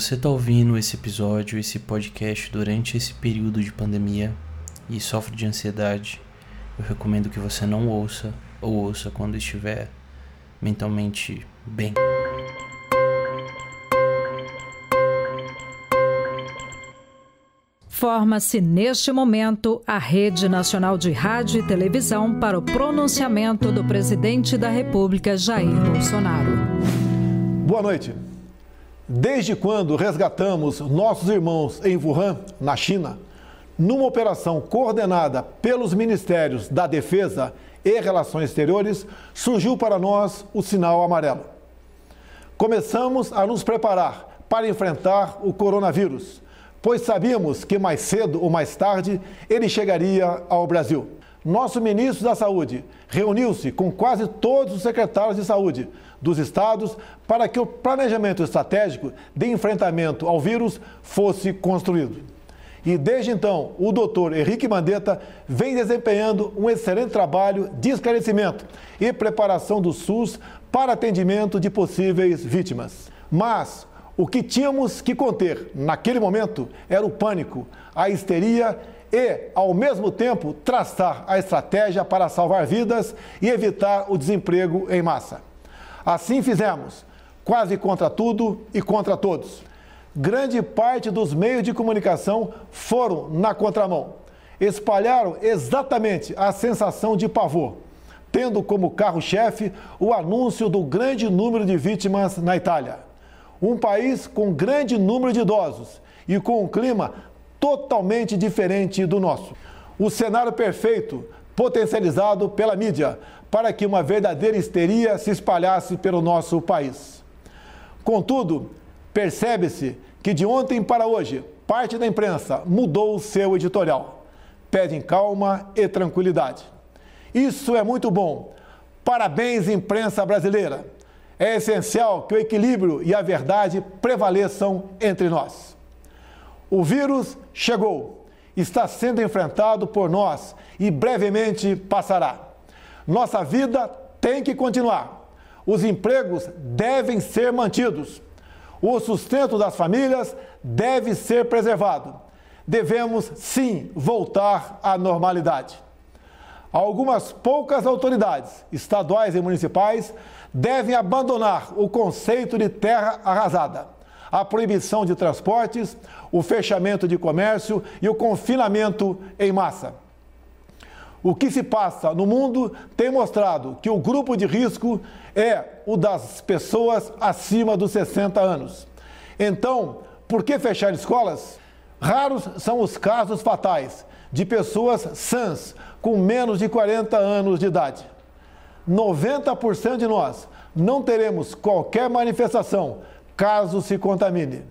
você está ouvindo esse episódio, esse podcast durante esse período de pandemia e sofre de ansiedade, eu recomendo que você não ouça ou ouça quando estiver mentalmente bem. Forma-se neste momento a Rede Nacional de Rádio e Televisão para o pronunciamento do presidente da República, Jair Bolsonaro. Boa noite. Desde quando resgatamos nossos irmãos em Wuhan, na China, numa operação coordenada pelos Ministérios da Defesa e Relações Exteriores, surgiu para nós o sinal amarelo. Começamos a nos preparar para enfrentar o coronavírus pois sabíamos que mais cedo ou mais tarde ele chegaria ao Brasil. Nosso ministro da Saúde reuniu-se com quase todos os secretários de saúde dos estados para que o planejamento estratégico de enfrentamento ao vírus fosse construído. E desde então, o doutor Henrique Mandetta vem desempenhando um excelente trabalho de esclarecimento e preparação do SUS para atendimento de possíveis vítimas. Mas o que tínhamos que conter naquele momento era o pânico, a histeria e, ao mesmo tempo, traçar a estratégia para salvar vidas e evitar o desemprego em massa. Assim fizemos, quase contra tudo e contra todos. Grande parte dos meios de comunicação foram na contramão. Espalharam exatamente a sensação de pavor, tendo como carro-chefe o anúncio do grande número de vítimas na Itália um país com grande número de idosos e com um clima totalmente diferente do nosso. O cenário perfeito, potencializado pela mídia, para que uma verdadeira histeria se espalhasse pelo nosso país. Contudo, percebe-se que de ontem para hoje, parte da imprensa mudou o seu editorial. Pedem calma e tranquilidade. Isso é muito bom. Parabéns, imprensa brasileira é essencial que o equilíbrio e a verdade prevaleçam entre nós. O vírus chegou, está sendo enfrentado por nós e brevemente passará. Nossa vida tem que continuar. Os empregos devem ser mantidos. O sustento das famílias deve ser preservado. Devemos, sim, voltar à normalidade. Algumas poucas autoridades, estaduais e municipais, devem abandonar o conceito de terra arrasada, a proibição de transportes, o fechamento de comércio e o confinamento em massa. O que se passa no mundo tem mostrado que o grupo de risco é o das pessoas acima dos 60 anos. Então, por que fechar escolas? Raros são os casos fatais de pessoas sãs com menos de 40 anos de idade. 90% de nós não teremos qualquer manifestação caso se contamine.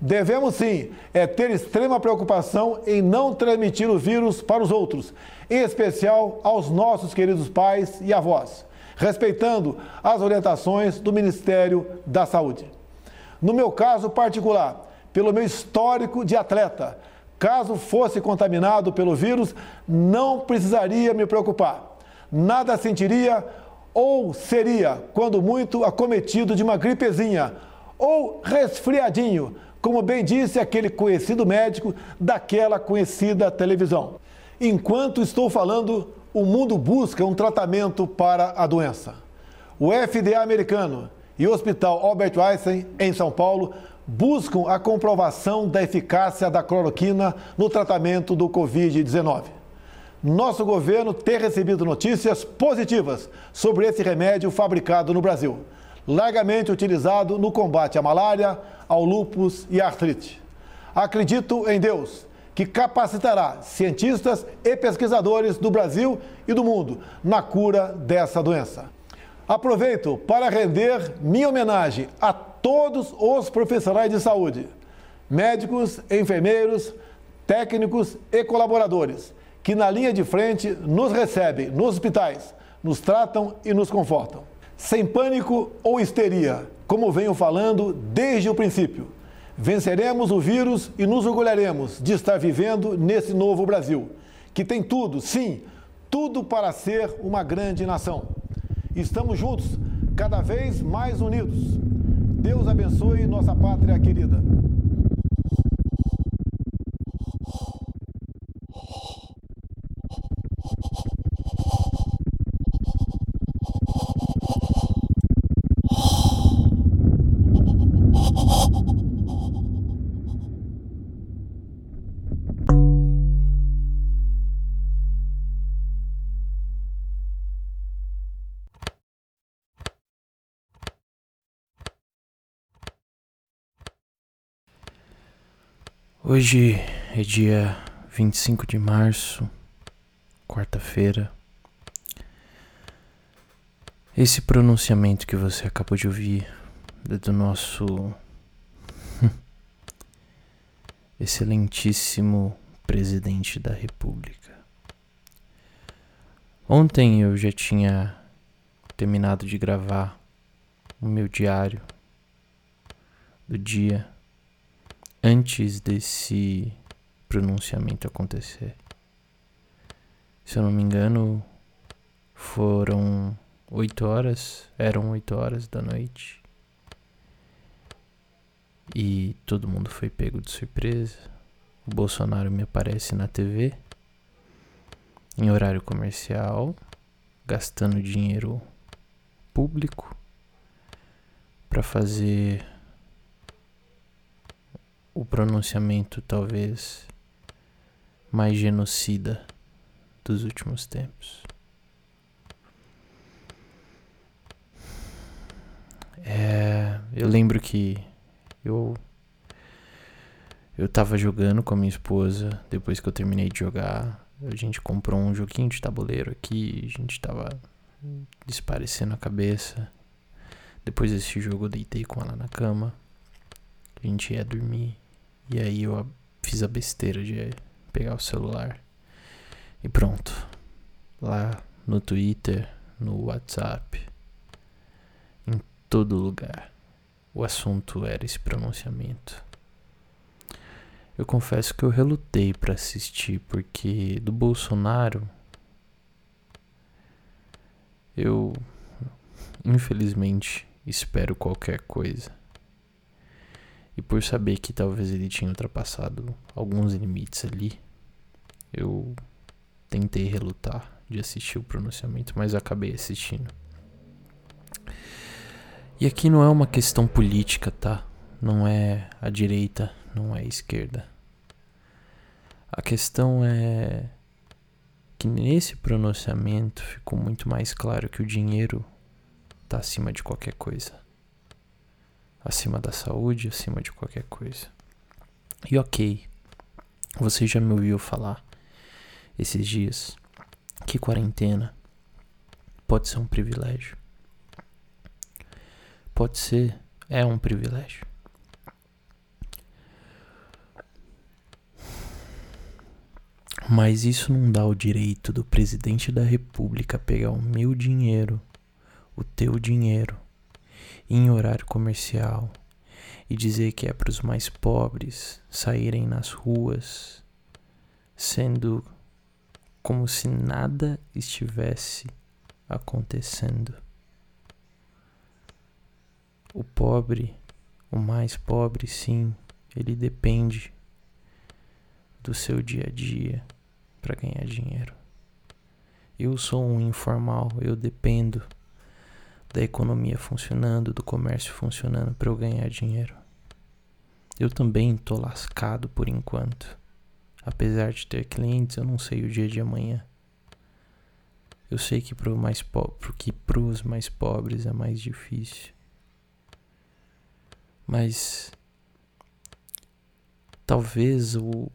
Devemos sim é ter extrema preocupação em não transmitir o vírus para os outros, em especial aos nossos queridos pais e avós, respeitando as orientações do Ministério da Saúde. No meu caso particular, pelo meu histórico de atleta, caso fosse contaminado pelo vírus, não precisaria me preocupar nada sentiria ou seria, quando muito, acometido de uma gripezinha ou resfriadinho, como bem disse aquele conhecido médico daquela conhecida televisão. Enquanto estou falando, o mundo busca um tratamento para a doença. O FDA americano e o Hospital Albert Einstein, em São Paulo, buscam a comprovação da eficácia da cloroquina no tratamento do Covid-19 nosso governo ter recebido notícias positivas sobre esse remédio fabricado no Brasil, largamente utilizado no combate à malária, ao lúpus e à artrite. Acredito em Deus, que capacitará cientistas e pesquisadores do Brasil e do mundo na cura dessa doença. Aproveito para render minha homenagem a todos os profissionais de saúde, médicos, enfermeiros, técnicos e colaboradores que na linha de frente nos recebem nos hospitais, nos tratam e nos confortam. Sem pânico ou histeria, como venho falando desde o princípio. Venceremos o vírus e nos orgulharemos de estar vivendo nesse novo Brasil, que tem tudo, sim, tudo para ser uma grande nação. Estamos juntos, cada vez mais unidos. Deus abençoe nossa pátria querida. Hoje é dia 25 de março, quarta-feira. Esse pronunciamento que você acabou de ouvir é do nosso excelentíssimo presidente da República. Ontem eu já tinha terminado de gravar o meu diário do dia antes desse pronunciamento acontecer. Se eu não me engano, foram oito horas, eram oito horas da noite. E todo mundo foi pego de surpresa. O Bolsonaro me aparece na TV em horário comercial, gastando dinheiro público para fazer o pronunciamento talvez mais genocida dos últimos tempos. É, eu lembro que eu eu tava jogando com a minha esposa depois que eu terminei de jogar. A gente comprou um joguinho de tabuleiro aqui, a gente tava desparecendo a cabeça. Depois desse jogo eu deitei com ela na cama. A gente ia dormir. E aí eu fiz a besteira de pegar o celular. E pronto. Lá no Twitter, no WhatsApp, em todo lugar. O assunto era esse pronunciamento. Eu confesso que eu relutei para assistir porque do Bolsonaro eu infelizmente espero qualquer coisa. E por saber que talvez ele tinha ultrapassado alguns limites ali, eu tentei relutar de assistir o pronunciamento, mas acabei assistindo. E aqui não é uma questão política, tá? Não é a direita, não é a esquerda. A questão é que nesse pronunciamento ficou muito mais claro que o dinheiro está acima de qualquer coisa acima da saúde, acima de qualquer coisa. E ok, você já me ouviu falar esses dias que quarentena pode ser um privilégio. Pode ser, é um privilégio. Mas isso não dá o direito do presidente da república pegar o meu dinheiro, o teu dinheiro, em horário comercial e dizer que é para os mais pobres saírem nas ruas, sendo como se nada estivesse acontecendo. O pobre, o mais pobre, sim, ele depende do seu dia a dia para ganhar dinheiro. Eu sou um informal, eu dependo da economia funcionando, do comércio funcionando para eu ganhar dinheiro. Eu também tô lascado por enquanto. Apesar de ter clientes, eu não sei o dia de amanhã. Eu sei que para mais que pros mais pobres é mais difícil. Mas talvez o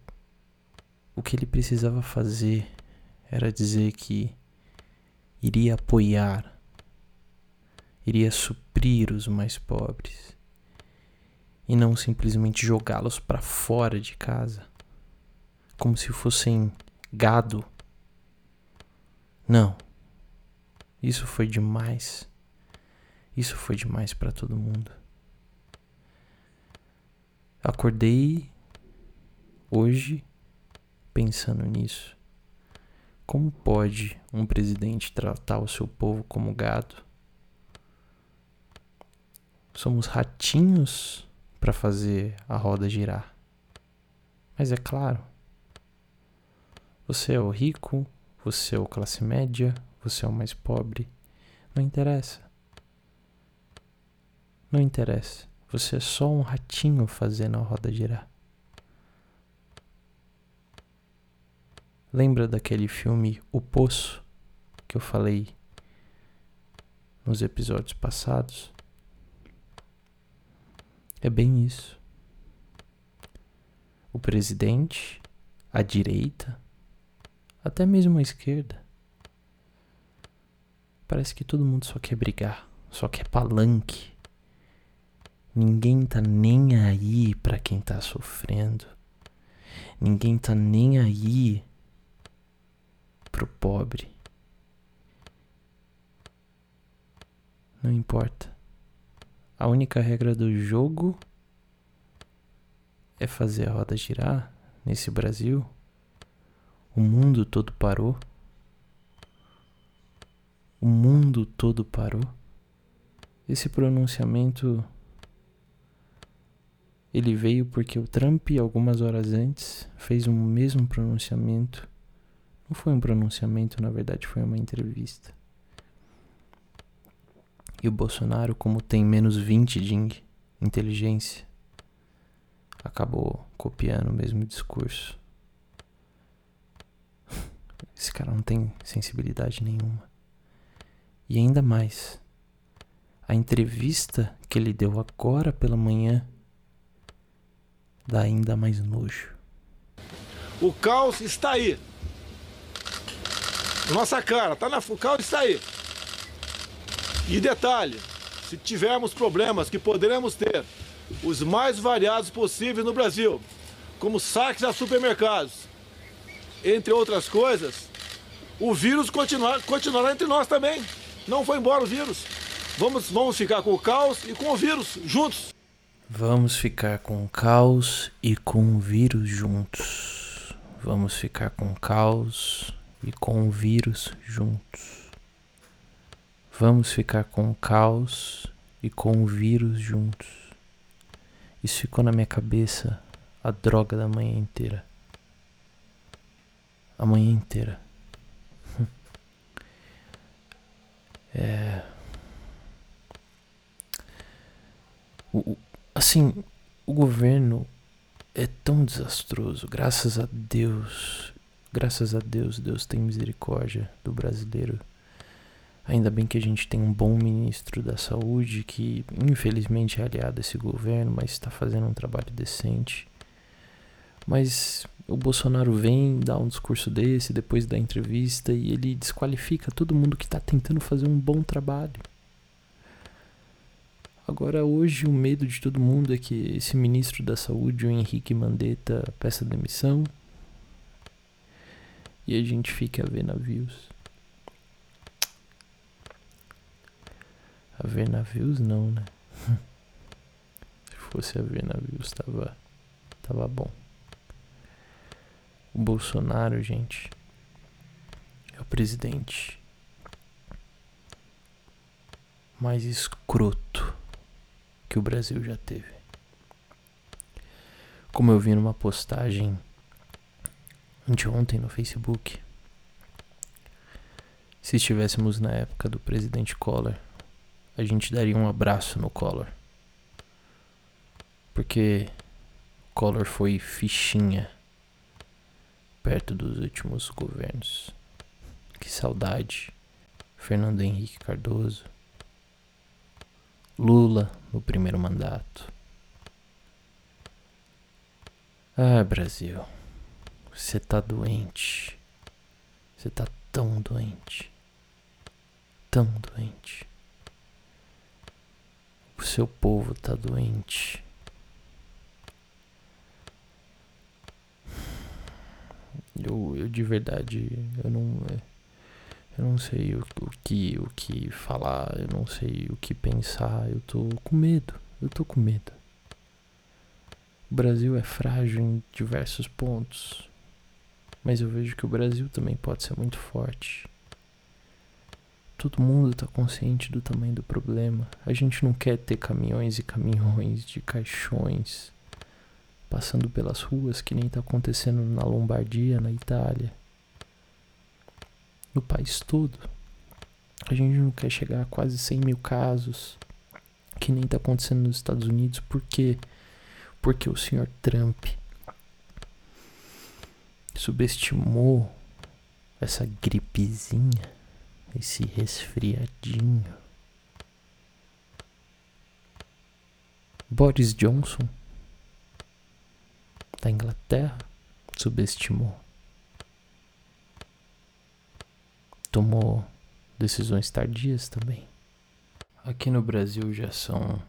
o que ele precisava fazer era dizer que iria apoiar iria suprir os mais pobres e não simplesmente jogá-los para fora de casa, como se fossem gado. Não. Isso foi demais. Isso foi demais para todo mundo. Acordei hoje pensando nisso. Como pode um presidente tratar o seu povo como gado? Somos ratinhos para fazer a roda girar. Mas é claro, você é o rico, você é o classe média, você é o mais pobre. Não interessa. Não interessa. Você é só um ratinho fazendo a roda girar. Lembra daquele filme O Poço que eu falei nos episódios passados? É bem isso. o presidente, a direita, até mesmo a esquerda. Parece que todo mundo só quer brigar, só quer palanque. Ninguém tá nem aí para quem tá sofrendo. Ninguém tá nem aí pro pobre. Não importa. A única regra do jogo é fazer a roda girar nesse Brasil. O mundo todo parou. O mundo todo parou. Esse pronunciamento ele veio porque o Trump, algumas horas antes, fez o mesmo pronunciamento. Não foi um pronunciamento, na verdade, foi uma entrevista. E o Bolsonaro, como tem menos 20 de inteligência, acabou copiando o mesmo discurso. Esse cara não tem sensibilidade nenhuma. E ainda mais, a entrevista que ele deu agora pela manhã dá ainda mais nojo. O caos está aí. Nossa cara, tá na, o caos está aí. E detalhe, se tivermos problemas que poderemos ter, os mais variados possíveis no Brasil, como saques a supermercados, entre outras coisas, o vírus continuar, continuará entre nós também. Não foi embora o vírus. Vamos, vamos ficar com o caos e com o vírus juntos. Vamos ficar com o caos e com o vírus juntos. Vamos ficar com o caos e com o vírus juntos. Vamos ficar com o caos e com o vírus juntos. Isso ficou na minha cabeça a droga da manhã inteira. A manhã inteira. É. O, Assim, o governo é tão desastroso. Graças a Deus, graças a Deus, Deus tem misericórdia do brasileiro. Ainda bem que a gente tem um bom ministro da saúde que, infelizmente, é aliado a esse governo, mas está fazendo um trabalho decente. Mas o Bolsonaro vem, dá um discurso desse depois da entrevista e ele desqualifica todo mundo que está tentando fazer um bom trabalho. Agora, hoje, o medo de todo mundo é que esse ministro da Saúde, o Henrique Mandetta, peça demissão e a gente fique a ver navios. A ver navios, não, né? Se fosse a ver navios, tava, tava bom. O Bolsonaro, gente, é o presidente mais escroto que o Brasil já teve. Como eu vi numa postagem anteontem no Facebook, se estivéssemos na época do presidente Collor, a gente daria um abraço no Collor. Porque Collor foi fichinha perto dos últimos governos. Que saudade. Fernando Henrique Cardoso. Lula no primeiro mandato. Ah, Brasil, você tá doente. Você tá tão doente. Tão doente. O seu povo tá doente. Eu, eu de verdade, eu não. Eu não sei o, o, que o que falar, eu não sei o que pensar, eu tô com medo, eu tô com medo. O Brasil é frágil em diversos pontos, mas eu vejo que o Brasil também pode ser muito forte. Todo mundo está consciente do tamanho do problema. A gente não quer ter caminhões e caminhões de caixões passando pelas ruas que nem está acontecendo na Lombardia, na Itália no país todo. A gente não quer chegar a quase 100 mil casos, que nem está acontecendo nos Estados Unidos. Por quê? Porque o senhor Trump subestimou essa gripezinha, esse resfriadinho. Boris Johnson da Inglaterra subestimou. Tomou decisões tardias também. Aqui no Brasil já são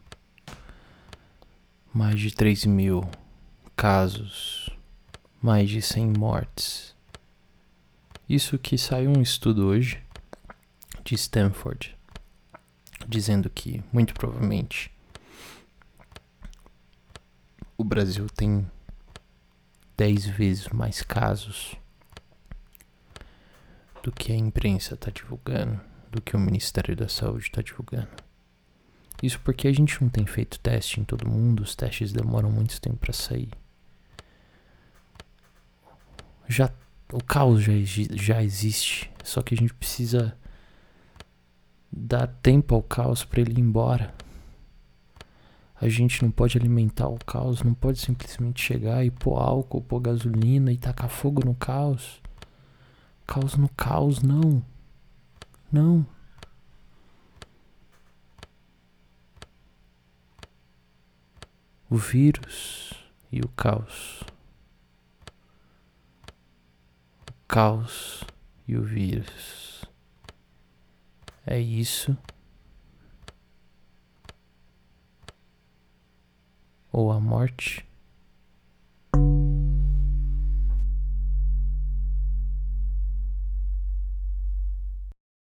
mais de 3 mil casos, mais de 100 mortes. Isso que saiu um estudo hoje de Stanford dizendo que muito provavelmente o Brasil tem 10 vezes mais casos do que a imprensa está divulgando, do que o Ministério da Saúde está divulgando. Isso porque a gente não tem feito teste em todo mundo, os testes demoram muito tempo para sair. Já o caos já, já existe, só que a gente precisa dar tempo ao caos para ele ir embora. A gente não pode alimentar o caos, não pode simplesmente chegar e pôr álcool, pôr gasolina e tacar fogo no caos. Caos no caos, não. Não. O vírus e o caos. O caos e o vírus. É isso. Ou a morte.